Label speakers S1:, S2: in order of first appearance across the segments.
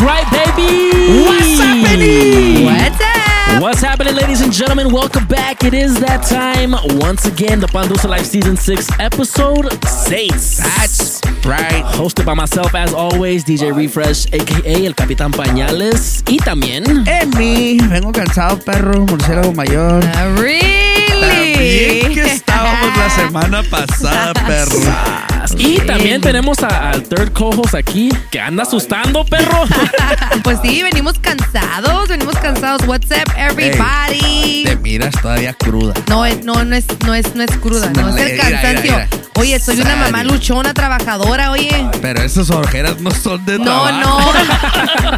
S1: That's right, baby.
S2: What's happening?
S3: What's up?
S1: What's happening, ladies and gentlemen? Welcome back. It is that time once again. The Pandusa Life Season 6, Episode 6.
S2: That's right.
S1: Hosted by myself, as always, DJ Refresh, aka El Capitán Pañales. Y también.
S4: En mí, vengo cansado, perro, murciélago mayor.
S3: Really?
S4: Bien que estábamos la semana pasada, perro.
S1: Y también tenemos a- al third co-host aquí, que anda asustando, perro.
S3: Pues sí, venimos cansados, venimos cansados. What's up, everybody?
S4: Te miras todavía cruda.
S3: No, es- no, no es, no es, no es cruda, no,
S4: No,
S3: es el
S4: mira, mira,
S3: cansancio.
S4: mira.
S3: Oye, soy una mamá luchona, trabajadora, oye.
S4: Pero esas ojeras no son de
S3: No,
S4: trabajo.
S3: no.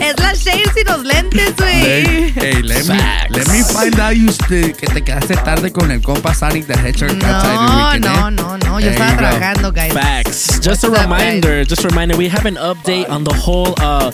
S3: es la shades y los lentes,
S4: Hey,
S3: güey.
S4: hey, let me,
S1: Facts.
S4: let me find out you que te quedaste tarde con el compa Sonic the Hedgehog outside the
S3: No, no,
S4: eh?
S3: no, no. Yo
S4: There
S3: estaba
S4: go.
S3: trabajando, guys.
S1: Facts. Just a
S3: What's up,
S1: reminder, just a reminder, we have an update on the whole uh,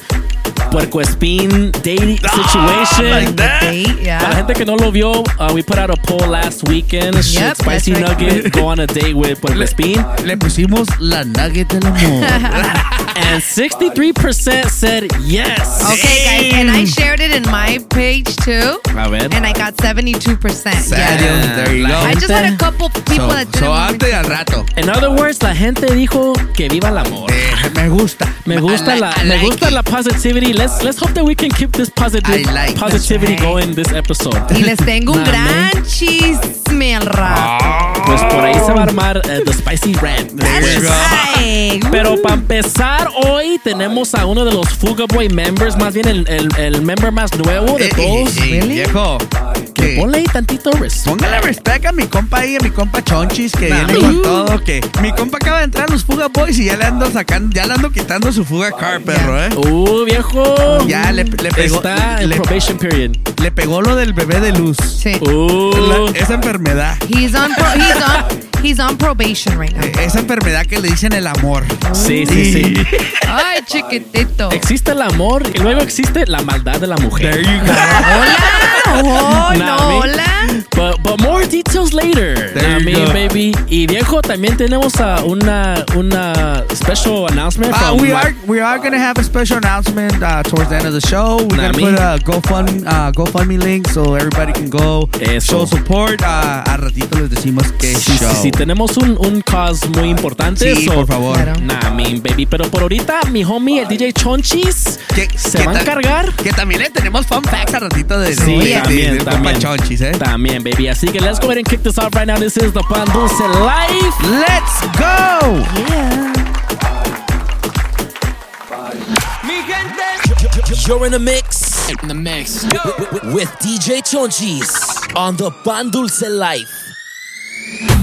S1: Puerco Espín dating situation.
S4: like that?
S3: Date,
S1: Para la
S3: yeah.
S1: gente que no lo vio, uh, we put out a poll last weekend. Should
S3: Yep,
S1: Spicy
S3: right.
S1: Nugget go on a date with Puerco Espín?
S4: Le pusimos la nugget del amor.
S1: And 63% said yes.
S3: Okay, guys, and I shared it in my page too,
S1: A ver.
S3: and I got 72%.
S4: Serio,
S3: Yeah.
S4: there you go.
S3: I just had a couple people
S4: So,
S3: that didn't
S4: so
S3: want me
S4: antes y al rato.
S1: In other words, la gente dijo que viva el amor.
S4: Eh, me gusta.
S1: Me gusta
S4: I
S1: la,
S4: like- I
S1: me
S4: like
S1: gusta
S4: it.
S1: la positivity. Let's let's hope that we can keep this positive
S4: like-
S1: positivity
S3: right.
S1: going this episode.
S3: Y les tengo un gran chisme al rato.
S1: Pues por ahí se va a armar eh, the spicy rant.
S3: Ay,
S1: Pero para empezar, hoy tenemos a uno de los Fuga Boy members, más bien el, el, el member más nuevo de
S4: Eh,
S1: todos.
S4: eh, eh,
S3: Really?
S4: Viejo,
S1: Que ponle ahí tantito respeto.
S4: póngale respect a mi compa ahí, a mi compa Chonchis, que
S1: Nah.
S4: viene con todo. Que mi compa acaba de entrar a los Fuga Boys y ya le ando sacando, ya le ando quitando su Fuga Car, perro, ¿eh?
S1: Uh, viejo.
S4: Ya le, le pegó.
S1: Está en
S4: le,
S1: probation period.
S4: le pegó lo del bebé de luz.
S3: Sí.
S1: Uh,
S4: La- esa enfermedad.
S3: He's on, pro- he's on, he's on probation right now.
S4: Esa enfermedad que le dicen el amor.
S1: sí, sí, sí.
S3: Ay, chiquitito.
S1: Existe el amor y luego existe la maldad de la mujer.
S4: There you go.
S3: Hola. Oh, no, hola.
S1: But, but more details later.
S4: There you
S1: me,
S4: go.
S1: baby. Y viejo, también tenemos a una, una special announcement
S4: Uh,
S1: from
S4: we are we are gonna have a special announcement uh, towards the end of the show. We're gonna put a GoFund uh, GoFundMe link so everybody can go
S1: Eso.
S4: show support. Uh, a ratito les decimos que
S1: Sí, sí,
S4: show.
S1: sí, tenemos un, un cause muy importante.
S4: Sí,
S1: so-
S4: por favor.
S3: Claro.
S1: Nah, me, baby. Pero por ahorita, mi homie, el DJ Chonchis,
S4: Que-
S1: se va a encargar.
S4: Que también le tenemos fun facts a ratito de,
S1: Sí,
S4: de, de-
S1: también,
S4: del compa
S1: también.
S4: Chonchis, ¿eh?
S1: También, baby. Así que let's go ahead and kick this off right now. This is the Pan Dulce Life.
S4: Let's go! Yeah.
S2: You're in the mix. In the mix. With, with DJ Chonchis on the Pan Dulce Life.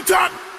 S5: The top.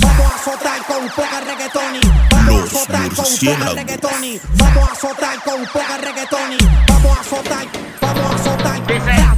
S6: Vamos a azotar con poca reggaetoni. Vamos a azotar con poca reggaetoni. Vamos a azotar con poca reggaetoni. Vamos a azotar, vamos a azotar.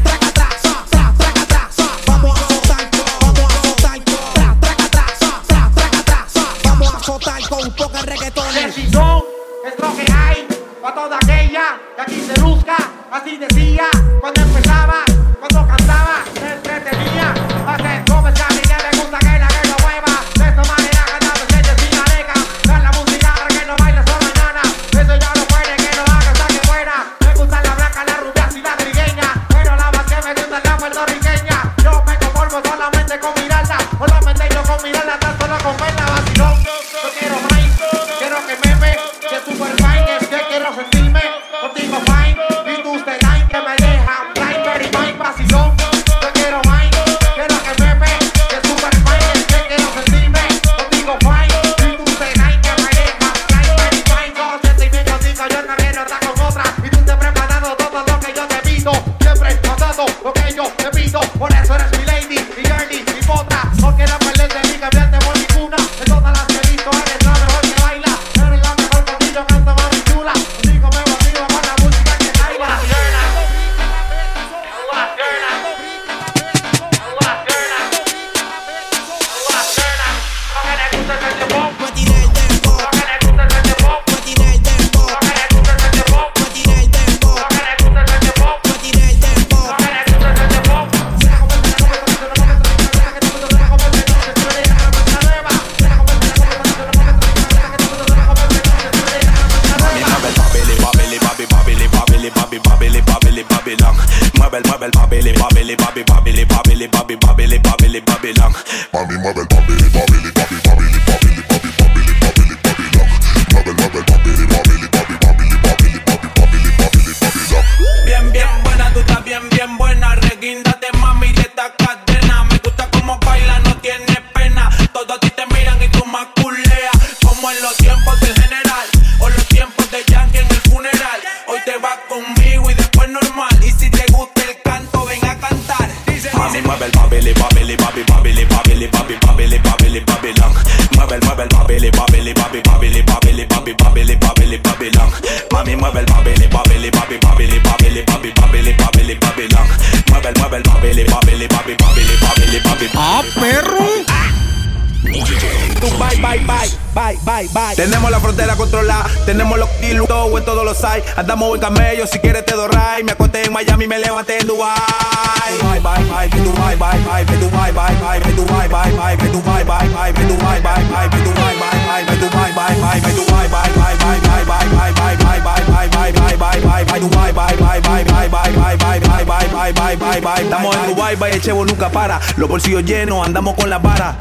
S7: bye, bye. Estamos en Dubai, bye, el chevo nunca para. Los bolsillos llenos, andamos con la vara.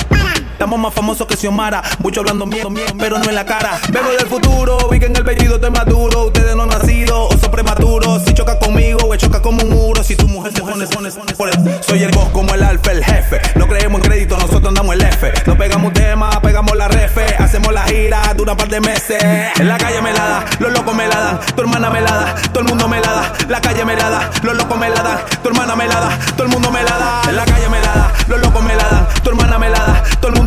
S7: Estamos más famosos que Xiomara. Mucho hablando miedo, miedo, pero no en la cara. Vengo del futuro, vi que en el pedido estoy maduro. Ustedes no han nacido o son prematuros. Si choca conmigo, we choca como un muro. Si tu mujer se pone, pone, pone, Soy el boss como el alfa, el jefe. No creemos en crédito, nosotros andamos el F. No pegamos un tema, pegamos la refe. Hacemos la gira, dura un par de meses. En la calle me la da, los locos me la dan. Tu hermana me la da, todo el mundo me la da. La calle me la da, los locos me la dan. Tu hermana me la da, todo el mundo me la da. En la calle me la da, los locos me la dan. Tu hermana me la da, todo el mundo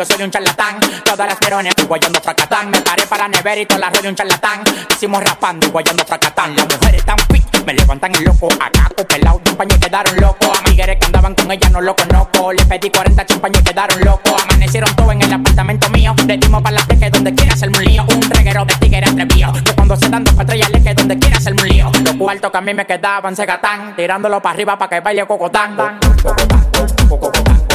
S8: yo soy un charlatán. Todas las vieron en guayando fracatán. Me paré para never y con la red de un charlatán. Hicimos rapando y guayando fracatán. Las mujeres tan fit, me levantan el loco. Acá pelado, champaña y quedaron locos. Amigueres que andaban con ella no lo conozco. Le pedí 40 champañas y quedaron locos. Amanecieron todo en el apartamento mío. Le dimos para las que donde quiera hacerme un lío. Un reguero de tigre atrevido. Que cuando se dan dos patrullas que donde quiera hacerme un lío. Los cuartos que a mí me quedaban se gatán. Tirándolo para arriba para que baile cocotán. Cocotán, cocotán, cocotán.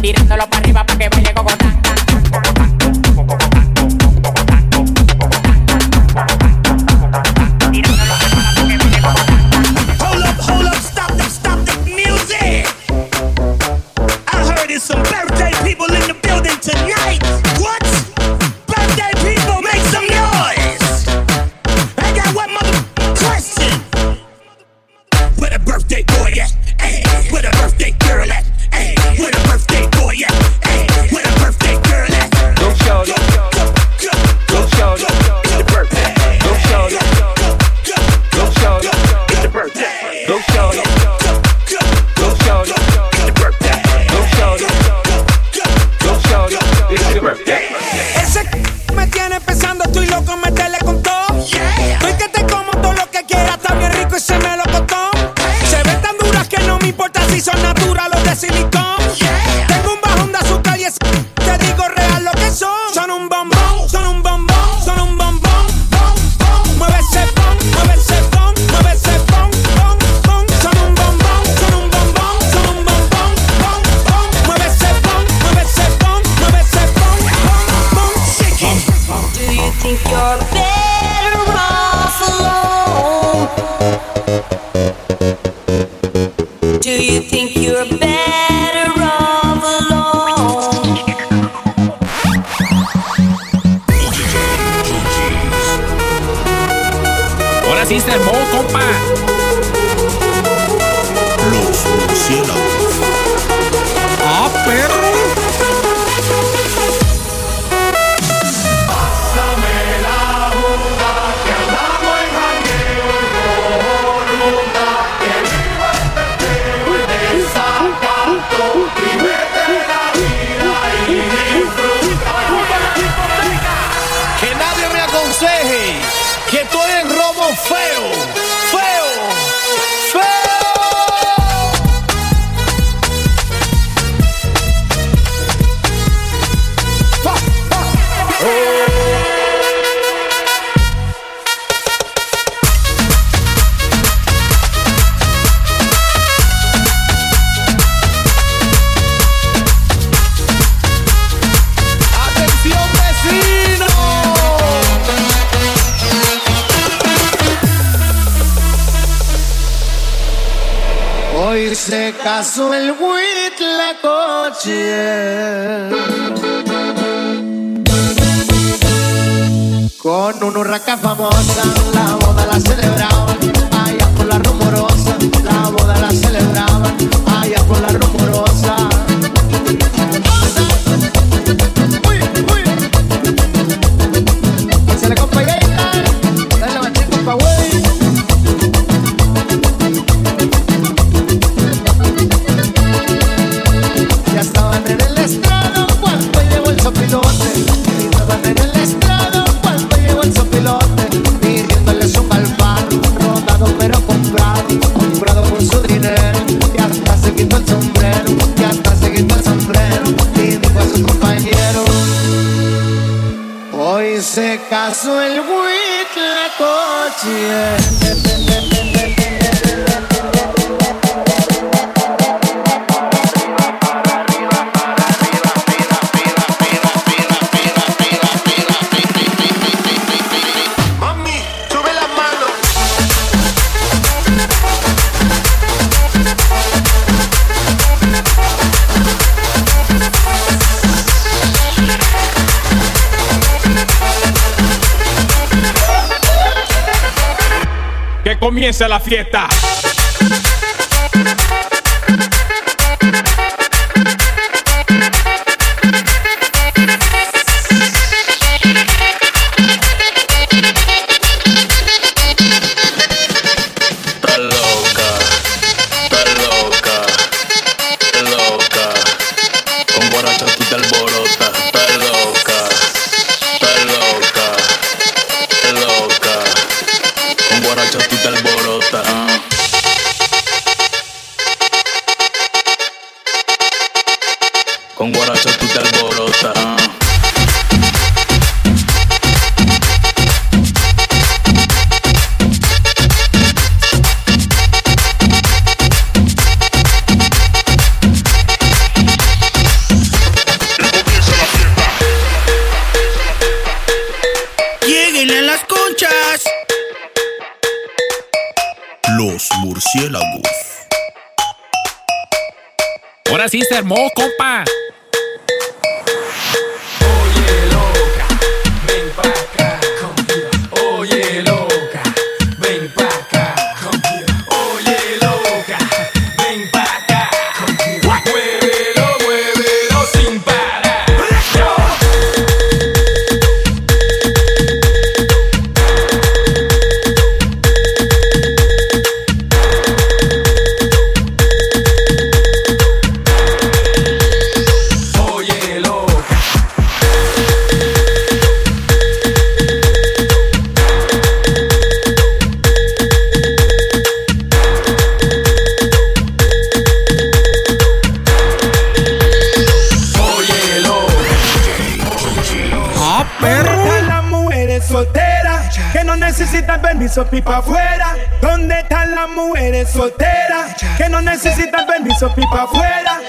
S8: tirándolo para arriba para que baile
S9: coco Con un huracán famosa. comienza la
S1: fiesta.
S3: permiso, pipa afuera. ¿Dónde están las mujeres solteras? Que no necesitan permiso, pipa afuera.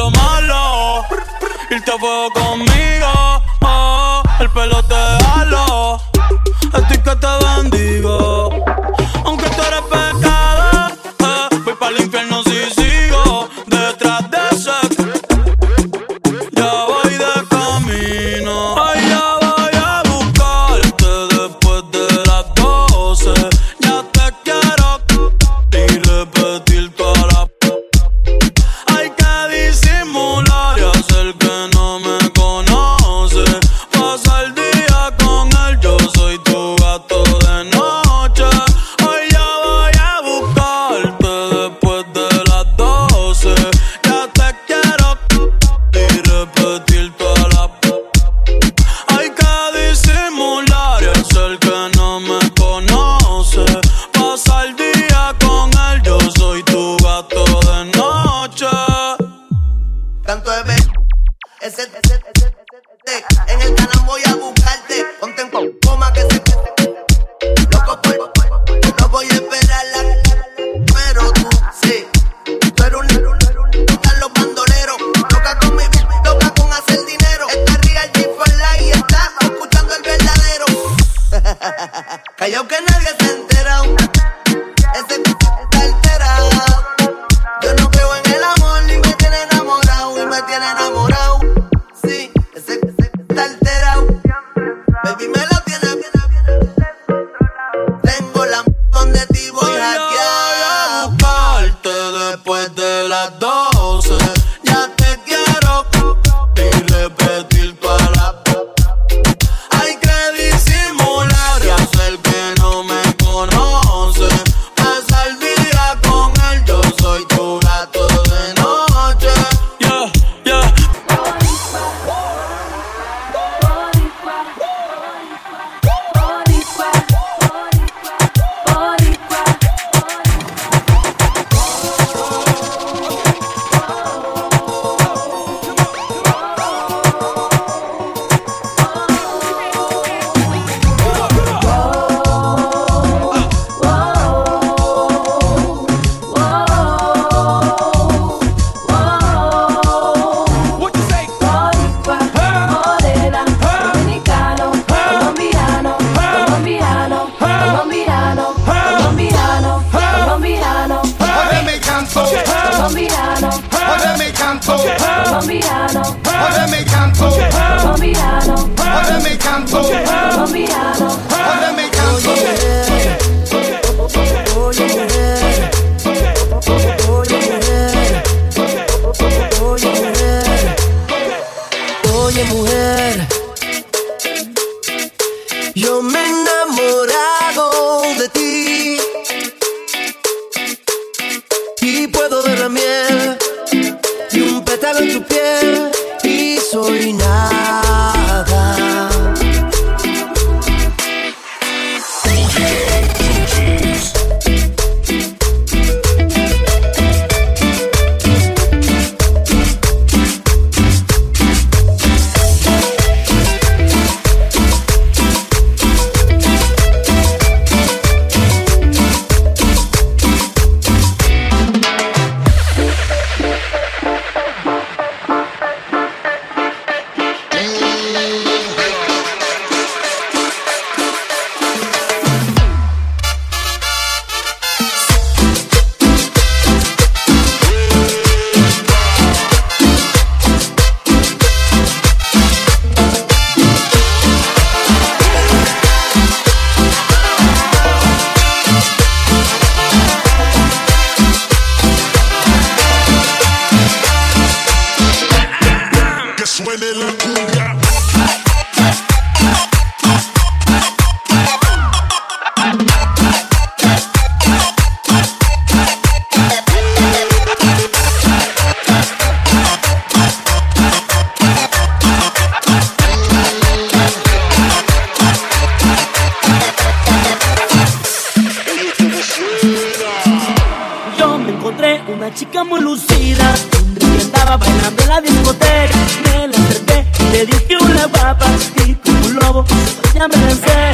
S10: lo malo. Irte a
S11: fuego conmigo, oh, el pelo te halo. A ti que te bendigo. Yo
S12: me he enamorado de ti.
S13: Chica muy lucida, que andaba bailando en la discoteca. Me la acerqué, le dije una papa y como un lobo, ya me lancé.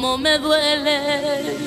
S14: cómo me
S4: duele.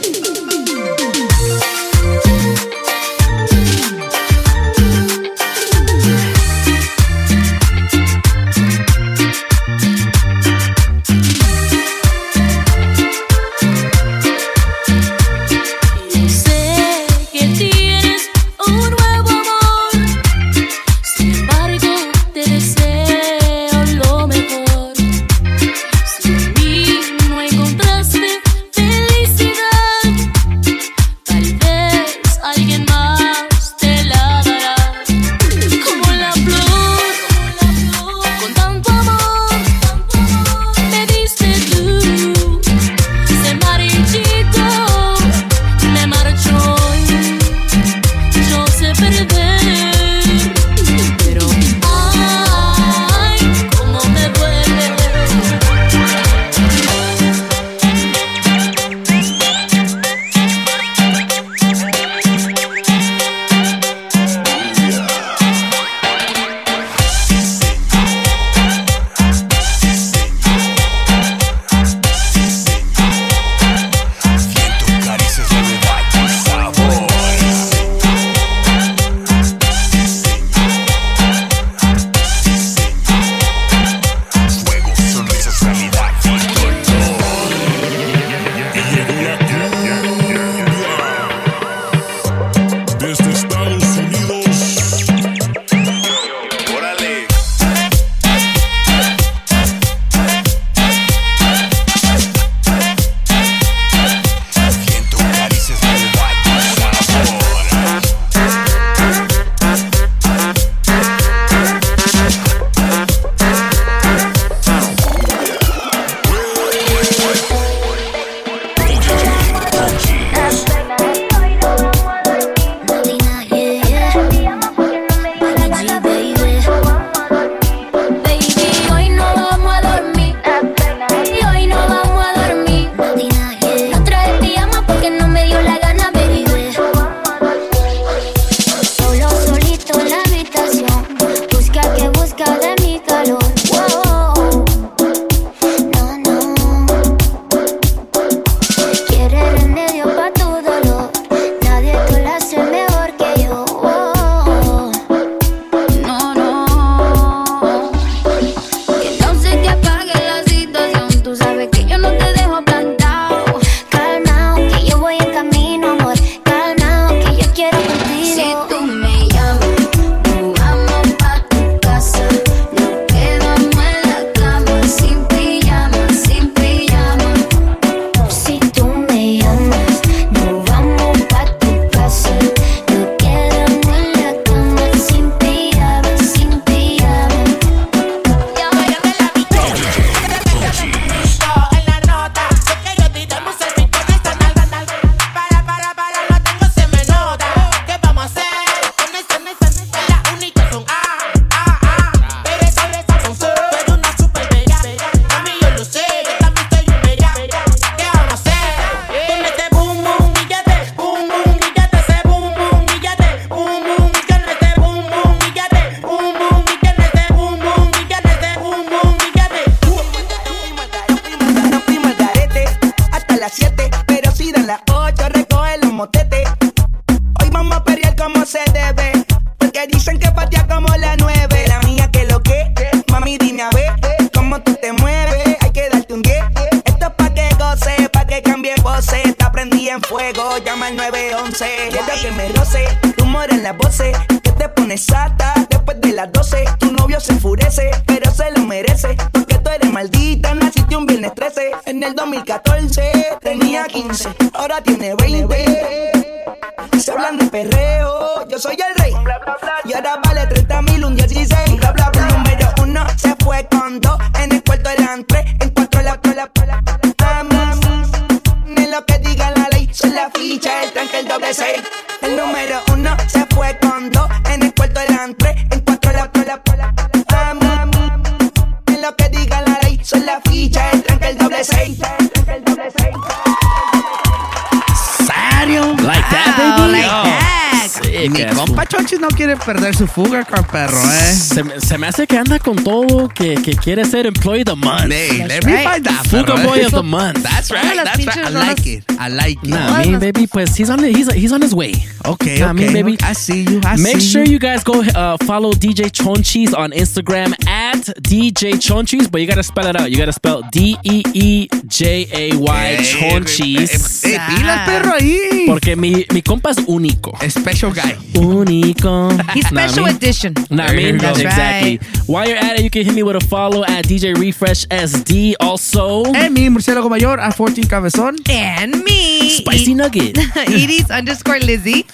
S4: No quiere perder su fuga, car perro, eh.
S1: Se, me- se me hace que anda con todo, que, que quiere ser Employee of the Month.
S4: Hey, let me find out,
S1: Fuga
S4: perro,
S1: Boy
S4: eh.
S1: of the Month.
S4: That's right, that's right. I like it. I like it.
S1: Nah, mean, baby, pues he's on he's he's on his way.
S4: Okay,
S1: Nah,
S4: okay.
S1: baby,
S4: I see you. I
S1: Make
S4: see
S1: sure
S4: you.
S1: you guys go uh, follow DJ Chonchis on Instagram at DJ Chonchis, but you gotta spell it out. You gotta spell D E E J A Y Chonchis.
S4: Eh, pilas, perro, ahí.
S1: Porque mi, mi compa es único.
S4: Special guy.
S1: Único.
S3: He's
S1: Nah, I
S3: special
S1: mean-
S3: edition.
S1: Nah, I
S4: There
S1: mean.
S3: That's
S1: exactly. While you're at it, you can hit me with a follow at DJ Refresh SD. Also,
S4: And mi murciélago mayor a 14 cabezón.
S3: And me.
S1: Spicy Nugget.
S3: Edie's underscore Lizzie.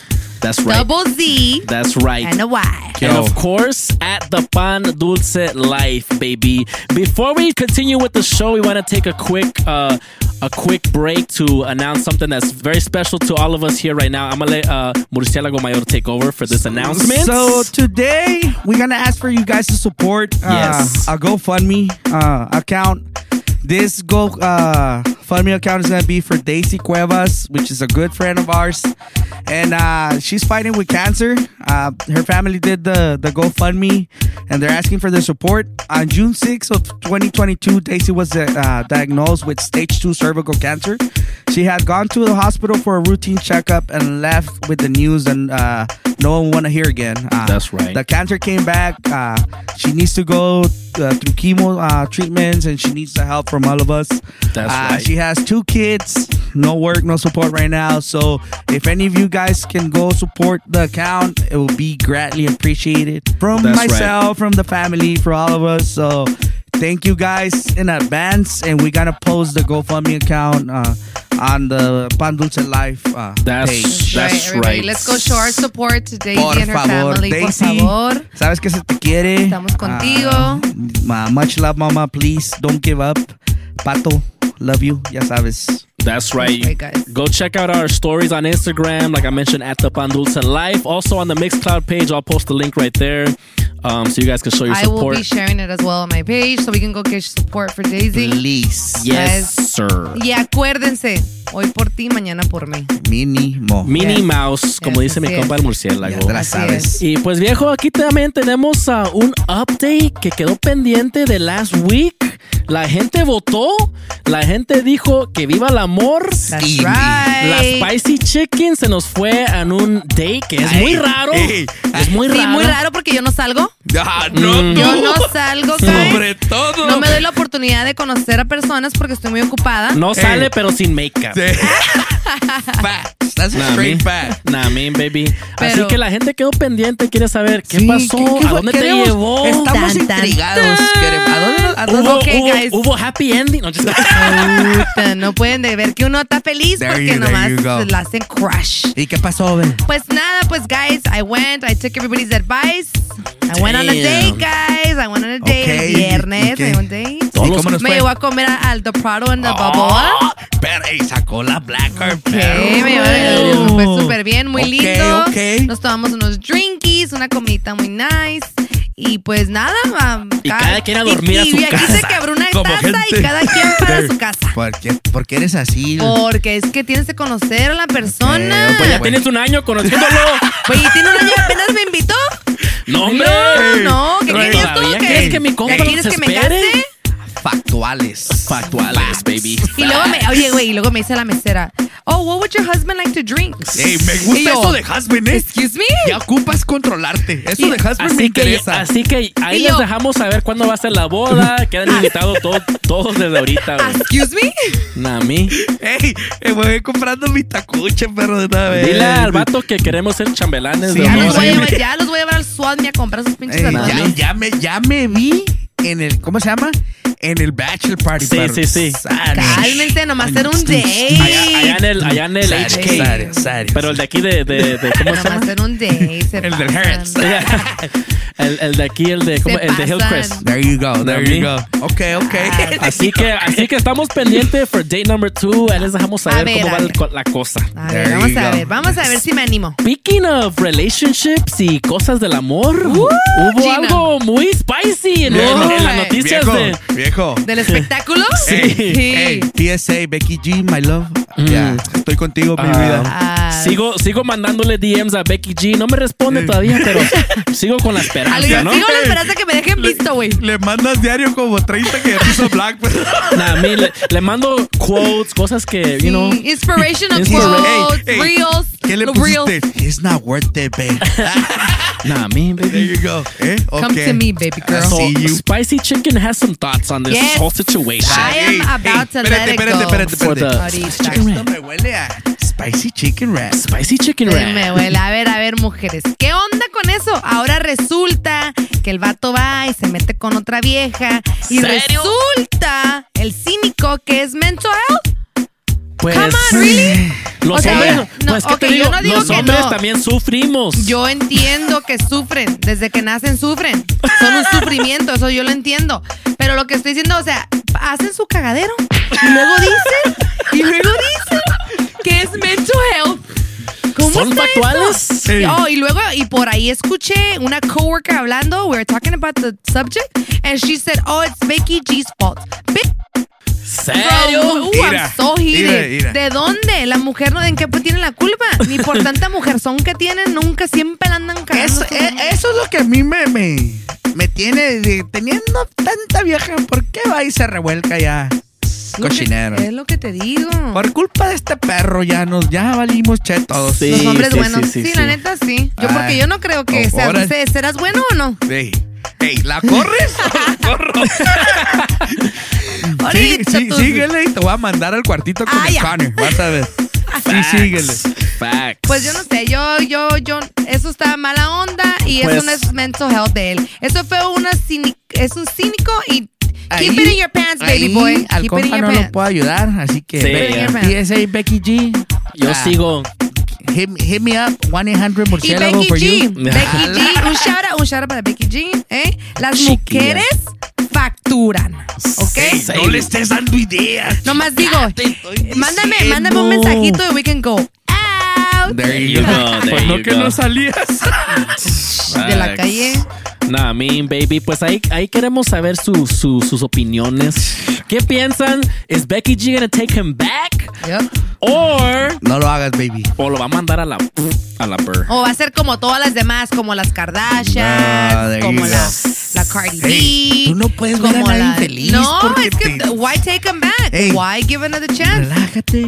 S1: That's right.
S3: Double Z.
S1: That's right.
S3: And a Y.
S1: And of course, at the Pan Dulce Life, baby. Before we continue with the show, we want to take a quick, uh, a quick break to announce something that's very special to all of us here right now. I'm gonna let uh, Murciélago Mayor take over for this announcement.
S4: So today we're gonna ask for you guys to support uh,
S1: Yes.
S4: a GoFundMe uh, account. This Go uh, Fundme account is gonna be for Daisy Cuevas, which is a good friend of ours, and uh, she's fighting with cancer. Uh, her family did the the GoFundMe, and they're asking for their support. On June 6th of 2022, Daisy was uh, diagnosed with stage two cervical cancer. She had gone to the hospital for a routine checkup and left with the news, and uh, no one want to hear again. Uh,
S1: That's right.
S4: The cancer came back. Uh, she needs to go uh, through chemo uh, treatments, and she needs the help from all of us.
S1: That's
S4: uh,
S1: right.
S4: She has two kids, no work, no support right now. So if any of you guys can go support the account, it will be greatly appreciated from
S1: That's right.
S4: myself, from the family, for all of us. So. Thank you guys in advance, and we're gonna post the GoFundMe account uh, on the Pan Dulce Life uh,
S1: That's-
S4: page.
S1: that's
S3: right. let's go show our support to Daisy
S4: Por
S3: and her
S4: favor,
S3: family.
S4: Daisy.
S3: Por favor.
S4: Sabes que se te quiere.
S3: Estamos contigo.
S4: Ah, ma- much love, mama. Please don't give up. Pato, love you. Ya sabes.
S1: That's right. Go check out our stories on Instagram, like I mentioned, at the Pan Dulce Life. Also on the Mixcloud page, I'll post the link right there, um, so you guys can show your
S3: I will be sharing it as well on my page so we can go get support for Daisy.
S4: Please.
S1: yes, sir.
S3: Y acuérdense, hoy por ti, mañana por mí.
S4: Mínimo.
S1: Minnie
S3: Yes.
S1: Mouse, como
S3: Yes,
S1: dice mi compa
S3: es.
S1: el murciélago.
S4: Ya te la sabes.
S1: Y pues viejo, aquí también tenemos uh, un update que quedó pendiente de last week. La gente votó, la gente dijo que viva el amor.
S3: That's
S1: y
S3: right.
S1: la Spicy Chicken se nos fue en un date que es muy raro.
S4: ey.
S1: Es muy
S3: sí,
S1: raro.
S3: muy raro porque yo no salgo.
S4: Ah, no,
S1: Mm.
S3: Yo no salgo.
S4: Sobre todo.
S3: No me doy la oportunidad de conocer a personas porque estoy muy ocupada.
S1: No sale, pero sin make-up.
S4: Facts. That's a
S1: Nah,
S4: straight fact.
S1: Nah, mean, baby. Así
S3: Pero-
S1: que la gente quedó pendiente, quiere saber qué
S4: Sí,
S1: pasó,
S4: ¿qué- qué
S1: a dónde
S4: Queremos-
S1: te llevó.
S4: Estamos
S3: Tan,
S4: intrigados.
S3: tan.
S4: Queremos- ¿A dónde, a dónde-
S1: Hubo,
S3: Ok,
S1: hubo-
S3: guys.
S1: hubo happy ending. No,
S3: Puta, no pueden de ver que uno está feliz
S4: There
S3: porque
S4: you-
S3: nomás la hacen crush.
S4: ¿Y qué pasó, Ben?
S3: Pues nada, pues guys, I went, I took everybody's advice. I went on a
S1: Damn.
S3: date, guys. I went on a date
S4: Ok,
S3: el viernes. I went on a date.
S4: ¿Y cómo nos
S3: Me
S4: fue?
S3: llevó a comer al The Prado and the.
S4: Oh, pero, ey, sacó la black card,
S3: Sí,
S4: perro.
S3: me llevó fue súper bien, muy lindo. Nos tomamos unos drinkies, una comidita muy nice. Y pues nada, um,
S1: Y cada quien a dormir
S3: y,
S1: a su
S3: y aquí
S1: casa.
S3: se quebró una
S4: Como
S3: taza y cada quien para su casa.
S4: ¿Por qué, por qué eres así?
S3: Porque es que tienes que conocer a la persona.
S1: Pues ya
S4: Bueno.
S1: tienes un año conociéndolo.
S3: Oye, tiene un año y apenas me invitó.
S1: no, hombre.
S3: No, no, ¿qué quieres tú? ¿Qué?
S1: quieres que mi compa
S3: ¿Ya quieres que me case?
S4: Factual. factuales.
S1: Factuales, baby.
S3: Y luego me, oye, güey, y luego me dice la mesera, oh, what would your husband like to drink?
S4: Ey, me gusta
S3: yo,
S4: eso de husband, ¿eh?
S3: Excuse me.
S4: Ya ocupas controlarte. Eso
S3: Y-
S4: de husband me
S1: Así que,
S4: interesa.
S1: así que ahí
S3: Y
S1: les
S3: yo-
S1: dejamos saber cuándo va a ser la boda. Quedan invitados todos, todos desde ahorita, güey.
S3: Excuse me.
S1: Nah, mí.
S4: Ey, eh, voy comprando mi tacuche, perro, de una vez.
S1: Dile al vato que queremos ser chambelanes
S4: Sí,
S1: de
S3: Ya los, voy a llevar, ya los voy a llevar al SWAT a comprar sus pinches
S4: Ey, ya me, ya me vi en el, ¿cómo se llama? En el bachelor party.
S1: Sí, sí, sí.
S3: Cálmense, nomás era un date.
S1: Allá, allá en el, allá en el HK.
S4: sare, sare.
S1: Pero el de aquí de, de, de ¿cómo se llama?
S3: Nomás era un date. se
S4: El del. Hertz.
S1: el, el de aquí, el de, ¿cómo? El de Hillcrest.
S4: There you go, there you go. Ok, ok.
S1: Así que, así que estamos pendientes for date number two. Ahí les dejamos
S3: A
S1: saber
S3: ver,
S1: cómo
S3: a
S1: va
S3: ver.
S1: la cosa.
S3: A ver, vamos a ver, vamos a ver si me animo.
S1: Speaking of relationships y cosas del amor,
S3: Uh,
S1: hubo
S3: Gina.
S1: algo muy spicy en,
S4: Viejo,
S1: en las noticias
S4: viejo,
S1: de.
S4: viejo.
S3: ¿Del espectáculo?
S1: Sí.
S4: Ey, PSA, Becky G, my love. Ya, estoy contigo, mi vida.
S3: Ah,
S1: Sigo, sigo mandándole DMs a Becky G. No me responde todavía, pero sigo con la esperanza, ¿no?
S3: Sigo la esperanza que me dejen visto, güey.
S4: Le mandas diario como 30 que puso Black.
S1: Nah, a mí le, le mando quotes, cosas que, you know.
S3: Inspirational
S1: Inspira-
S3: quotes,
S4: Ey, ey,
S3: reels.
S4: ¿Qué le pusiste?
S3: reels.
S4: It's not worth it, babe.
S1: Nah, me,
S4: There
S1: baby.
S4: you go. ¿Eh?
S3: Come
S4: Okay.
S3: to me, baby girl.
S1: So,
S4: see you.
S1: Spicy Chicken has some thoughts on this
S3: Yes.
S1: whole situation.
S3: I am about
S4: ey,
S3: to let
S4: espérate,
S3: it
S4: espérate,
S3: go.
S4: espérate,
S1: For
S4: espérate.
S1: chicken
S4: Esto me huele a spicy chicken wrap.
S1: Spicy chicken wrap.
S3: me huele. A ver, a ver, mujeres. ¿Qué onda con eso? Ahora resulta que el vato va y se mete con otra vieja. Y
S1: ¿Serio?
S3: resulta el cínico que es mental health.
S1: Pues,
S3: Come on, really?
S1: Los
S3: O sea,
S1: hombres,
S3: no,
S1: pues, ¿qué
S3: ok,
S1: te digo?
S3: no digo
S1: los
S3: que
S1: hombres
S3: no.
S1: también sufrimos.
S3: Yo entiendo que sufren, desde que nacen sufren. Son un sufrimiento, eso yo lo entiendo. Pero lo que estoy diciendo, o sea, hacen su cagadero y luego dicen, y luego dicen que es mental health. ¿Cómo
S1: ¿Son factuales? Sí.
S3: Oh, y luego, y por ahí escuché una coworker hablando, we were talking about the subject, and she said, oh, it's Becky G's fault. Be-
S1: ¿Serio?
S3: Bro, uh,
S4: Mira,
S3: I'm so
S4: mira, mira.
S3: ¿De dónde? La mujer no, ¿en qué tiene la culpa? Ni por tanta mujerzón que tienen, nunca siempre la andan cagando.
S4: Eso, eh, eso es lo que a mí me, me, me tiene de- teniendo tanta vieja. ¿Por qué va y se revuelca ya? Cochinero.
S3: Es lo que te digo.
S4: Por culpa de este perro ya nos ya valimos che todos.
S1: Sí,
S3: Los hombres
S1: sí,
S3: buenos.
S1: sí,
S3: Sí,
S1: sí,
S3: la
S1: sí.
S3: neta sí. Yo
S4: Ay.
S3: porque yo no creo que
S4: Oh,
S3: seas, serás bueno o no.
S4: Ey, ey, ¿la corres o la corro? sí, sí, síguele y te voy a mandar al cuartito con
S3: Ah,
S4: el
S3: ya.
S4: Connor. Vas a ver. Sí, síguele.
S1: Facts.
S3: Pues yo no sé, yo, yo, yo, eso está mala onda y
S1: Pues-
S3: eso no es mental health de él. Eso fue una es un cínico y
S4: Ahí-
S3: keep it in your pants, baby
S4: ahí
S3: boy.
S4: Al
S3: Keep it in
S4: compa
S3: your
S4: no lo
S3: pants.
S4: puedo ayudar, así que
S1: Sí,
S3: ya.
S4: PSA Becky G.
S1: Yo
S4: ah,
S1: sigo.
S4: Hit, hit me up, 1-800
S3: Y
S4: murciélago
S3: Becky
S4: for
S3: G,
S4: you.
S3: Becky G, un shout out, un shout out para Becky G, ¿eh? Las
S1: Chiquilla.
S3: mujeres facturan, ¿ok?
S4: Ey, no le estés dando ideas.
S3: Nomás digo, mándame, mándame un mensajito y we can go out
S4: There
S1: you go, there
S4: Pues no
S1: you
S4: que
S1: go.
S4: no salías.
S3: de la calle.
S1: Nah, mean baby. Pues ahí, ahí queremos saber su, su- sus opiniones. ¿Qué piensan? ¿Is Becky G gonna take him back?
S3: Yep.
S1: Or,
S4: No lo hagas, baby.
S1: o lo va a mandar a la, a la burr?
S3: O va a ser como todas las demás, como las Kardashian,
S4: Ah, there
S3: como la,
S4: go.
S3: La Cardi
S4: Hey,
S3: B.
S4: tú no puedes ver a nadie
S3: la-
S4: infeliz
S3: No,
S4: porque
S3: es que,
S4: te-
S3: why take him back?
S4: Hey.
S3: Why give another chance?
S4: Relájate.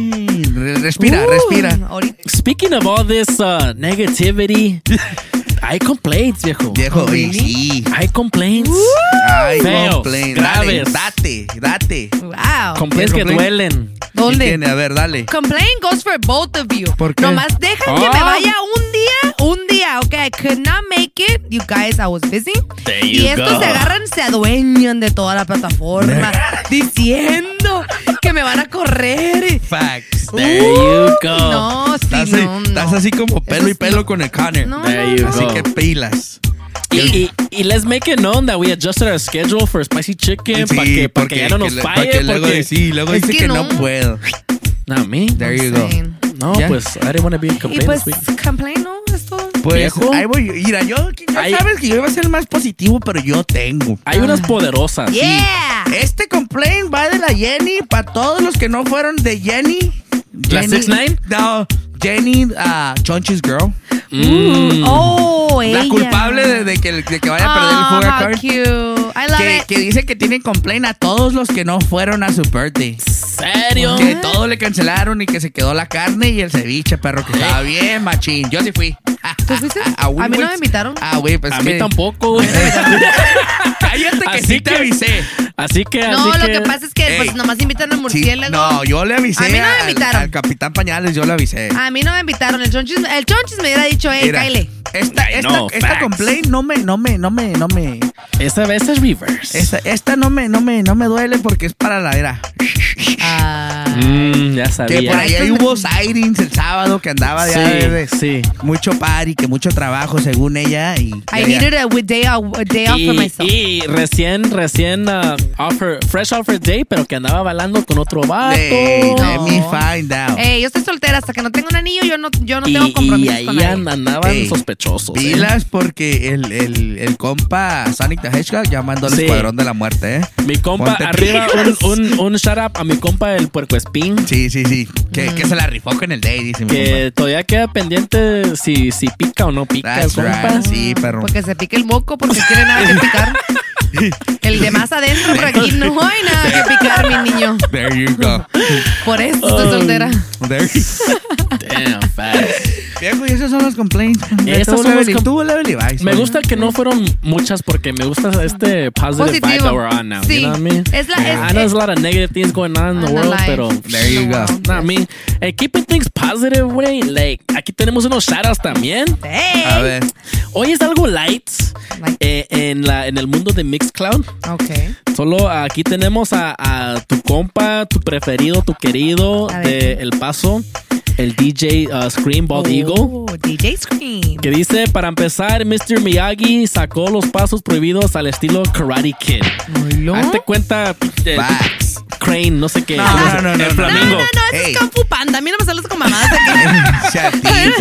S4: Re- Respira, respira.
S3: ahorita-
S1: Speaking of all this uh, negativity, hay complaints, viejo.
S4: Viejo,
S3: Oh, really?
S4: sí.
S1: Hay complaints.
S4: Ay,
S1: Feos,
S4: complain. Dale,
S1: graves.
S4: date, date.
S3: Wow.
S1: Complaints
S4: ¿Qué
S1: que
S4: complaint?
S1: duelen.
S4: ¿Qué
S3: ¿Dónde?
S4: tiene? A ver, dale.
S3: Complain goes for both of you.
S4: ¿Por qué?
S3: Nomás dejan que me vaya un día, un día. Ok, I could not make it. You guys, I was busy.
S1: There
S3: y estos
S1: go.
S3: se agarran, se adueñan de toda la plataforma, diciendo que me van a correr.
S4: Facts.
S1: There you go.
S3: No, sí,
S4: Estás,
S3: no,
S4: así, estás
S3: no.
S4: así como pelo
S3: Eso
S4: y pelo
S3: no.
S4: con el Connor.
S3: No,
S1: There
S3: no,
S1: you
S3: no.
S4: Así
S1: go.
S4: que pilas.
S1: Y, y, y let's make it known that we adjusted our schedule for spicy chicken para que, pa' que ya no nos falle.
S4: que luego,
S1: porque,
S4: sí, luego dice
S3: que
S4: que, no.
S3: no.
S4: puedo.
S1: Nah, me.
S4: There you go.
S1: No,
S4: Ya.
S1: pues I didn't want to be a
S3: Y
S1: complaint
S3: pues,
S1: this week.
S3: complain, ¿no? Es todo.
S4: Pues
S1: Viejo.
S4: ahí voy. Mira, yo ya sabes que yo iba a ser el más positivo, pero yo tengo.
S1: Hay unas poderosas.
S3: Yeah.
S4: Este complaint va de la Jenny para todos los que no fueron de Jenny.
S1: ¿La
S4: Jenny-
S1: 6ix9ine?
S4: No, Jenny, uh, Chonch's girl.
S1: Mm.
S3: Oh, ella.
S4: La culpable de, de que, de que vaya a perder el
S3: Oh,
S4: Fuga
S3: how
S4: Card.
S3: cute. I love
S4: Que,
S3: it.
S4: que dice que tienen complaint a todos los que no fueron a su birthday.
S1: ¿Serio?
S4: Que todo le cancelaron y que se quedó la carne y el ceviche, perro, que estaba bien machín. Yo sí fui.
S3: ¿Tú fuiste?
S4: A,
S3: A mí no me invitaron.
S4: Ah, güey, pues
S1: A mí tampoco, güey.
S4: Cállate que
S1: Así
S4: sí te avisé.
S1: Así que,
S3: No,
S1: así
S3: lo
S1: que,
S3: que pasa es que
S4: Ey.
S3: pues nomás invitan
S4: Sí,
S3: murciélago.
S4: no, yo le avisé
S3: A mí no me invitaron.
S4: al Capitán Pañales, yo le avisé.
S3: A mí no me invitaron. El chonchis, el chonchis me hubiera dicho, hey,
S4: Mira,
S3: Kyle.
S4: Esta, esta,
S1: know,
S4: esta complaint no me, no me, no me, no me.
S1: esa vez es reverse.
S4: Esta, esta no me, no me, no me duele porque es para la era.
S3: Ah,
S1: Mm, ya sabía.
S4: Que por ahí hubo sirens el sábado que andaba
S1: Sí,
S4: de-
S1: sí.
S4: mucho party, que mucho trabajo según ella y
S3: I
S4: ya,
S3: needed a day, off- a day off for myself.
S1: y recién, recién, uh, offer, fresh offer day, pero que andaba bailando con otro vato.
S4: Hey, let
S3: No.
S4: me find out.
S3: Ey, yo estoy soltera hasta que no tengo un anillo, yo no, yo no
S1: y,
S3: tengo
S1: y
S3: compromisos
S1: ahí
S3: con
S1: andaban
S4: Ey,
S1: sospechosos. ¿eh?
S4: Pilas porque el, el, el compa Sonic the Hedgehog ya mandó al
S1: Sí.
S4: escuadrón de la muerte, ¿eh?
S1: Mi compa,
S4: Ponte
S1: arriba, un, un, un shout out a mi compa el puerco espín.
S4: Sí, sí, sí. Que, que se la rifó con el day, dice mi
S1: Que todavía queda pendiente si, si pica o no pica
S4: That's
S1: el compa.
S4: right. Sí, perro.
S3: Porque se pique el moco porque quiere nada que picar. El de más adentro, por aquí no hay nada que picar, mi niño.
S4: There you go.
S3: Por eso estoy soltera.
S4: There you
S1: Damn, facts.
S4: Viejo, y esos son los complaints. Tú,
S1: son
S4: Level,
S1: los com-
S4: Level y Vice,
S1: Me
S4: ¿no?
S1: gusta que no fueron muchas porque me gusta este positive vibe
S3: Positivo.
S1: that we're on now.
S3: Sí.
S1: You know what I mean?
S3: Es la- es-
S1: I know there's a lot of negative things going on in the world,
S3: life.
S1: pero
S4: There you go.
S1: I mean, eh, keeping things positive, güey. Like, aquí tenemos unos shoutouts también.
S3: Hey.
S4: A ver.
S1: Hoy es algo light
S3: Light.
S1: eh, en, la, en el mundo de Mixcloud.
S3: Ok.
S1: Solo aquí tenemos a, a tu compa, tu preferido, tu querido de. El Paso, el DJ uh, Scream Bald Eagle.
S3: Oh, DJ Scream.
S1: Que dice, para empezar, Mr. Miyagi sacó los pasos prohibidos al estilo Karate Kid.
S3: ¿Lo?
S1: Hazte cuenta, eh, Crane, no sé qué.
S4: No,
S1: ¿cómo
S4: no, no, no,
S1: el
S4: no.
S1: flamingo.
S3: No, no, no, ese
S4: Hey.
S3: es Kung Fu Panda. A mí no me sales con mamadas.
S4: Se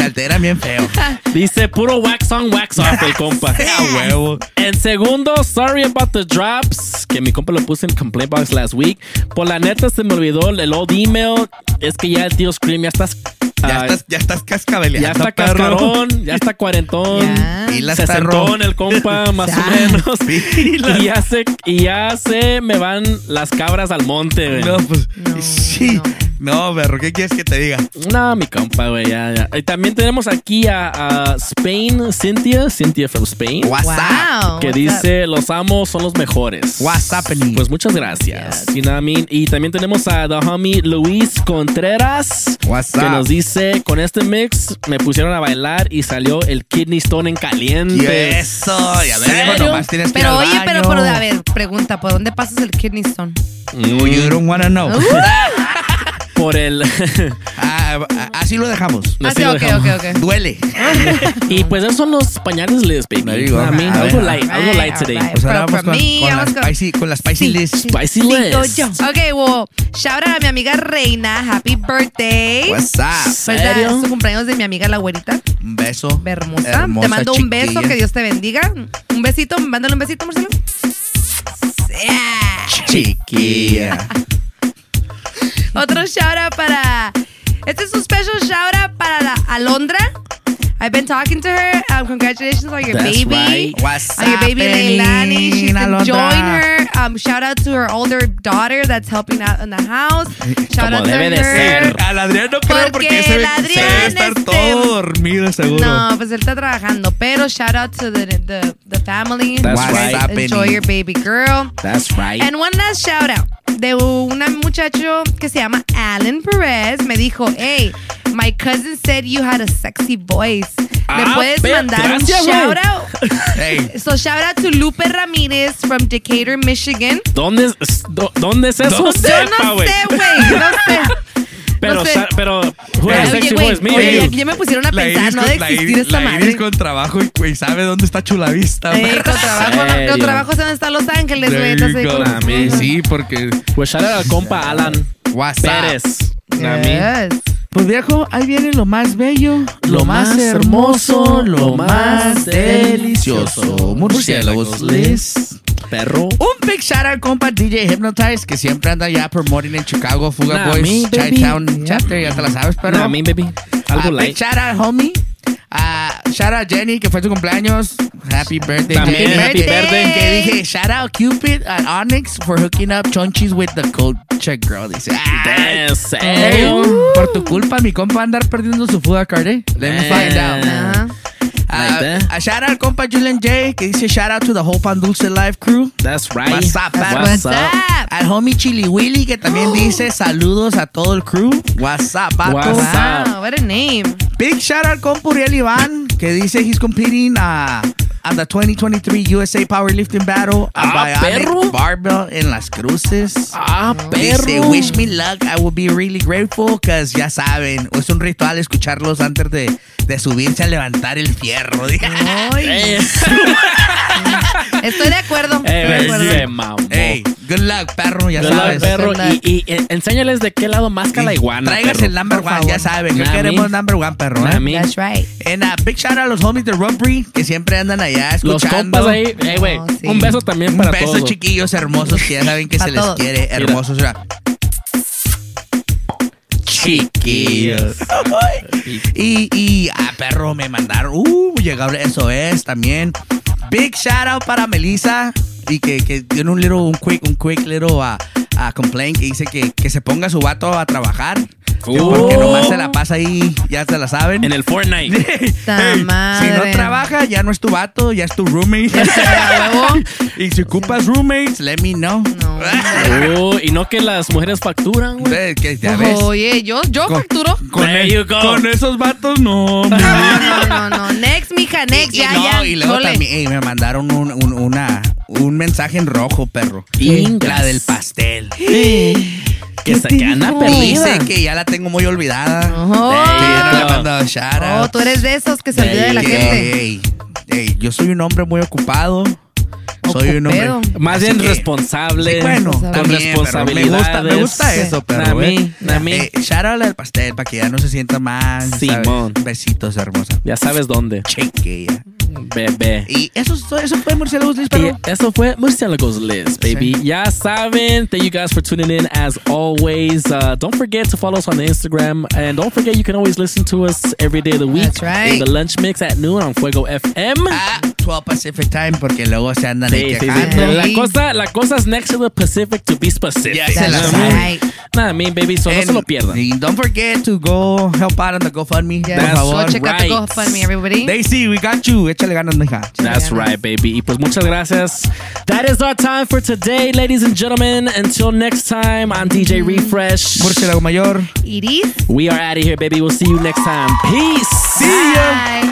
S4: altera bien feo.
S1: Dice, puro wax on, wax off el compa.
S4: A huevo.
S1: En segundo, sorry about the drops, que mi compa lo puse en complaint box last week. Por la neta se me olvidó el old email. Es que ya el tío Scream ya estás...
S4: Ya estás, ya estás cascabeleando,
S1: ya está
S4: perro.
S1: cascarón, ya está cuarentón,
S3: Ya.
S4: Pilas,
S1: sesentón
S4: perro.
S1: el compa, más o menos.
S4: Pilas.
S1: Y ya se, y ya se me van las cabras al monte, güey.
S4: No, pues,
S3: No,
S4: sí. No, perro, ¿qué quieres que te diga?
S1: No, mi compa, güey, ya, ya. Y también tenemos aquí a, a Spain, Cynthia, Cynthia from Spain.
S4: What's up?
S3: Wow.
S1: Que
S3: what's
S1: dice, los amos son los mejores.
S4: What's happening?
S1: Pues muchas gracias. You know what I mean? Y también tenemos a the homie Luis Contreras.
S4: What's
S1: que nos dice, con este mix me pusieron a bailar y salió el kidney stone en caliente.
S4: Y eso, nomás tienes que ir
S3: Pero
S4: al
S3: oye, pero,
S4: baño.
S3: pero, a ver, pregunta, ¿por dónde pasas el kidney stone?
S4: No, you don't wanna know.
S3: Uh.
S1: Por el...
S4: Ah, ah, así lo dejamos.
S3: Ah,
S1: Así
S3: sí,
S1: lo
S3: ok,
S1: dejamos.
S3: ok, ok.
S4: Duele.
S1: y pues esos son los pañales les, baby.
S4: A
S1: algo
S4: ver.
S1: light, algo light today.
S4: Pues ahora
S3: Pero
S4: vamos con,
S3: me,
S4: con, la
S3: con-
S4: spicy, con la spicy
S3: Sí,
S4: list.
S3: sí.
S1: Spicy
S3: Sigo
S1: list.
S3: yo. Ok, well, shout out a mi amiga Reina. Happy birthday.
S4: What's up?
S3: Pues
S1: ¿Serio?
S3: es su cumpleaños de mi amiga la güerita.
S4: Un beso.
S3: Hermosa.
S4: Hermosa
S3: Te mando un beso,
S4: chiquilla.
S3: que Dios te bendiga. Un besito, mándale un besito, Marcelo. Yeah.
S4: Chiquilla.
S3: Otro shout out para. Este es un special shout out para la Alondra. I've been talking to her. Um, congratulations on your
S1: That's
S3: baby.
S1: right.
S4: What's
S3: On your baby Leilani. She's
S4: Alondra?
S3: enjoying her. Um, shout out to her older daughter that's helping out in the house. Shout
S1: Como
S3: out to
S1: debe de
S3: her.
S1: ser.
S4: Al Adrián no creo
S3: Porque
S4: porque se
S3: el
S4: ve, se debe estar
S3: este,
S4: todo dormido seguro.
S3: No, pues él está trabajando. Pero shout out to the, the, the family.
S1: That's
S4: What's
S1: right.
S4: happening?
S3: Enjoy your baby girl.
S1: That's right.
S3: And one last shout out de un muchacho que se llama Alan Perez. Me dijo, hey, my cousin said you had a sexy voice. ¿Me
S1: Ah,
S3: puedes mandar
S1: gracias,
S3: un shout out?
S4: Hey,
S3: So shout out to Lupe Ramírez from Decatur, Michigan.
S1: ¿Dónde, es- do- ¿Dónde es eso?
S3: Yo no
S1: Sepa, güey.
S3: sé, güey, no sé.
S1: Pero,
S3: no sé.
S1: pero, has
S3: Oye,
S1: sexy
S3: güey,
S1: voice? Me,
S3: oye, ya, ya me pusieron a
S4: la
S3: pensar,
S4: Iris
S3: no
S4: con-
S3: de
S4: la
S3: existir
S4: Iris-
S3: esta
S4: la
S3: madre.
S4: Iris con trabajo y, güey, sabe dónde está Chulavista.
S3: Eh, con trabajo, con trabajo, ¿dónde están Los Ángeles, güey? Entonces, con-
S1: mí.
S4: Sí, porque
S1: Pues shout out al compa Alan
S4: What's?
S1: Pérez. A mí.
S3: Yes.
S4: Pues viejo, ahí viene lo más bello,
S1: Lo más hermoso, lo más delicioso.
S4: Murciélagos Liz.
S1: Perro.
S4: Un big shout out compa DJ Hypnotize que siempre anda ya promoting en Chicago, Fuga
S1: Nah,
S4: Boys,
S1: me, baby.
S4: Chi-Town Chapter, ya te la sabes, pero
S1: No, a mí, baby. Algo
S4: Ah, big
S1: light.
S4: shout out, homie. Ah, shout out Jenny, que fue su cumpleaños. Happy birthday,
S1: También,
S4: Jenny.
S1: happy birthday.
S4: Que dije, shout out Cupid and Onyx for hooking up chonchis with the culture girl. Dice, "Ay,
S1: Damn,
S4: hey, por tu culpa, mi compa va a andar perdiendo su food card, eh. Let me find out.
S3: Ajá.
S4: Uh, a shout out compa Julian J, que dice shout out to the whole Pan Dulce Live crew.
S1: That's right.
S4: What's up, perro?
S3: what's up.
S4: Al homie Chili Willy, que también dice saludos a todo el crew. What's up, vato?
S1: What's up?
S3: Wow, what a name.
S4: Big shout out compa Uriel Iván, que dice he's competing uh, at the 2023 USA Powerlifting Battle at
S1: Ah, perro.
S4: Barbell en Las Cruces.
S1: Ah,
S4: Dice,
S1: perro.
S4: wish me luck, I will be really grateful, because ya saben, es un ritual escucharlos antes de, de subirse a levantar el fierro.
S3: Estoy de acuerdo. Estoy de
S1: eh,
S3: acuerdo.
S4: Good luck, perro, ya
S1: Good luck,
S4: sabes.
S1: perro.
S3: Good luck.
S1: Y, y, eh, enséñales de qué lado más la iguana.
S4: Traigas
S1: perro.
S4: el number
S3: Por
S4: one, ya
S3: favor.
S4: saben, que queremos number one, perro. ¿eh?
S3: That's right.
S4: And uh, big shout out a los homies de Rumpree, que siempre andan allá
S1: Los
S4: escuchando.
S1: compas ahí. Eh, güey.
S3: Oh, sí.
S1: Un beso también
S4: Un
S1: para
S4: beso,
S1: todos.
S4: chiquillos hermosos, que ya saben que se les
S3: todos.
S4: quiere. Hermosos. mira. Chiquillos. y, y, ah, perro, me mandaron. Uh, llegó eso es también. Big shout out para Melissa. Y que, que tiene un little, un quick, un quick little uh, uh, complaint que dice que, que se ponga su vato a trabajar. Que
S1: Uh.
S4: Porque nomás se la pasa ahí, ya se la saben.
S1: En el Fortnite.
S3: Ta
S4: Hey, si
S3: madre.
S4: no trabaja, ya no es tu vato, ya es tu roommate. y si ocupas roommates, let me know.
S1: Oh, y no que las mujeres facturan, güey.
S4: Eh, que ya ves.
S3: Oye, yo, yo facturo.
S4: Con,
S1: There
S4: el-
S1: you go.
S4: con esos vatos, no. mi
S3: No, no, no. Next, mija, next.
S4: Y,
S3: ya,
S4: no,
S3: ya.
S4: y luego
S3: Chole.
S4: también ey, me mandaron un, un- una, un mensaje en rojo, perro.
S1: Ingas.
S4: La del pastel.
S1: Que se que anda perdida.
S4: Dice que ya la tengo muy olvidada.
S3: Oh.
S4: Que ya no le he mandado shout
S3: Oh, tú eres de esos que se olvida de la gente.
S4: Ey, ey, yo soy un hombre muy ocupado. Soy un hombre.
S1: Más
S4: Así
S1: bien
S4: que-
S1: responsable.
S4: Sí, bueno,
S1: con
S4: también, pero
S1: responsabilidades.
S4: Me gusta, me gusta eso, pero.
S1: A mí, a mí.
S4: Eh, shout out al pastel para que ya no se sienta mal. ¿sabes?
S1: Simón.
S4: Besitos, hermosa.
S1: Ya sabes dónde.
S4: Chiquilla.
S1: Bebé.
S4: Y eso, eso fue Murciélagos Liz,
S1: Y
S4: perro.
S1: eso fue Murciélagos Liz, baby. Ya saben. Thank you guys for tuning in as always. Uh, don't forget to follow us on Instagram. And don't forget you can always listen to us every day of the week.
S3: That's right.
S1: In the lunch mix at noon on Fuego FM.
S4: Ah, 12 Pacific Time porque luego se andan
S1: Sí,
S4: ahí
S1: sí, sí.
S4: quejando.
S1: La cosa, la cosa es next to the Pacific to be specific.
S4: Ya se la
S1: Know what I
S4: saben.
S1: mean? Nah, I mean, baby, so no
S4: And-
S1: se lo pierdan.
S4: Don't forget to go help out on the GoFundMe.
S3: Yes.
S4: Por
S1: That's
S4: favor.
S3: Go check out the
S1: right.
S3: GoFundMe, everybody.
S4: Daisy, we got you. Échale ganas, mija.
S1: That's right, baby. Y pues muchas gracias. That is our time for today, ladies and gentlemen. Until next time, I'm DJ mm-hmm. Refresh.
S4: Murciélago Mayor.
S3: Iris.
S1: We are out of here, baby. We'll see you next time. Peace.
S4: See ya.
S3: Bye.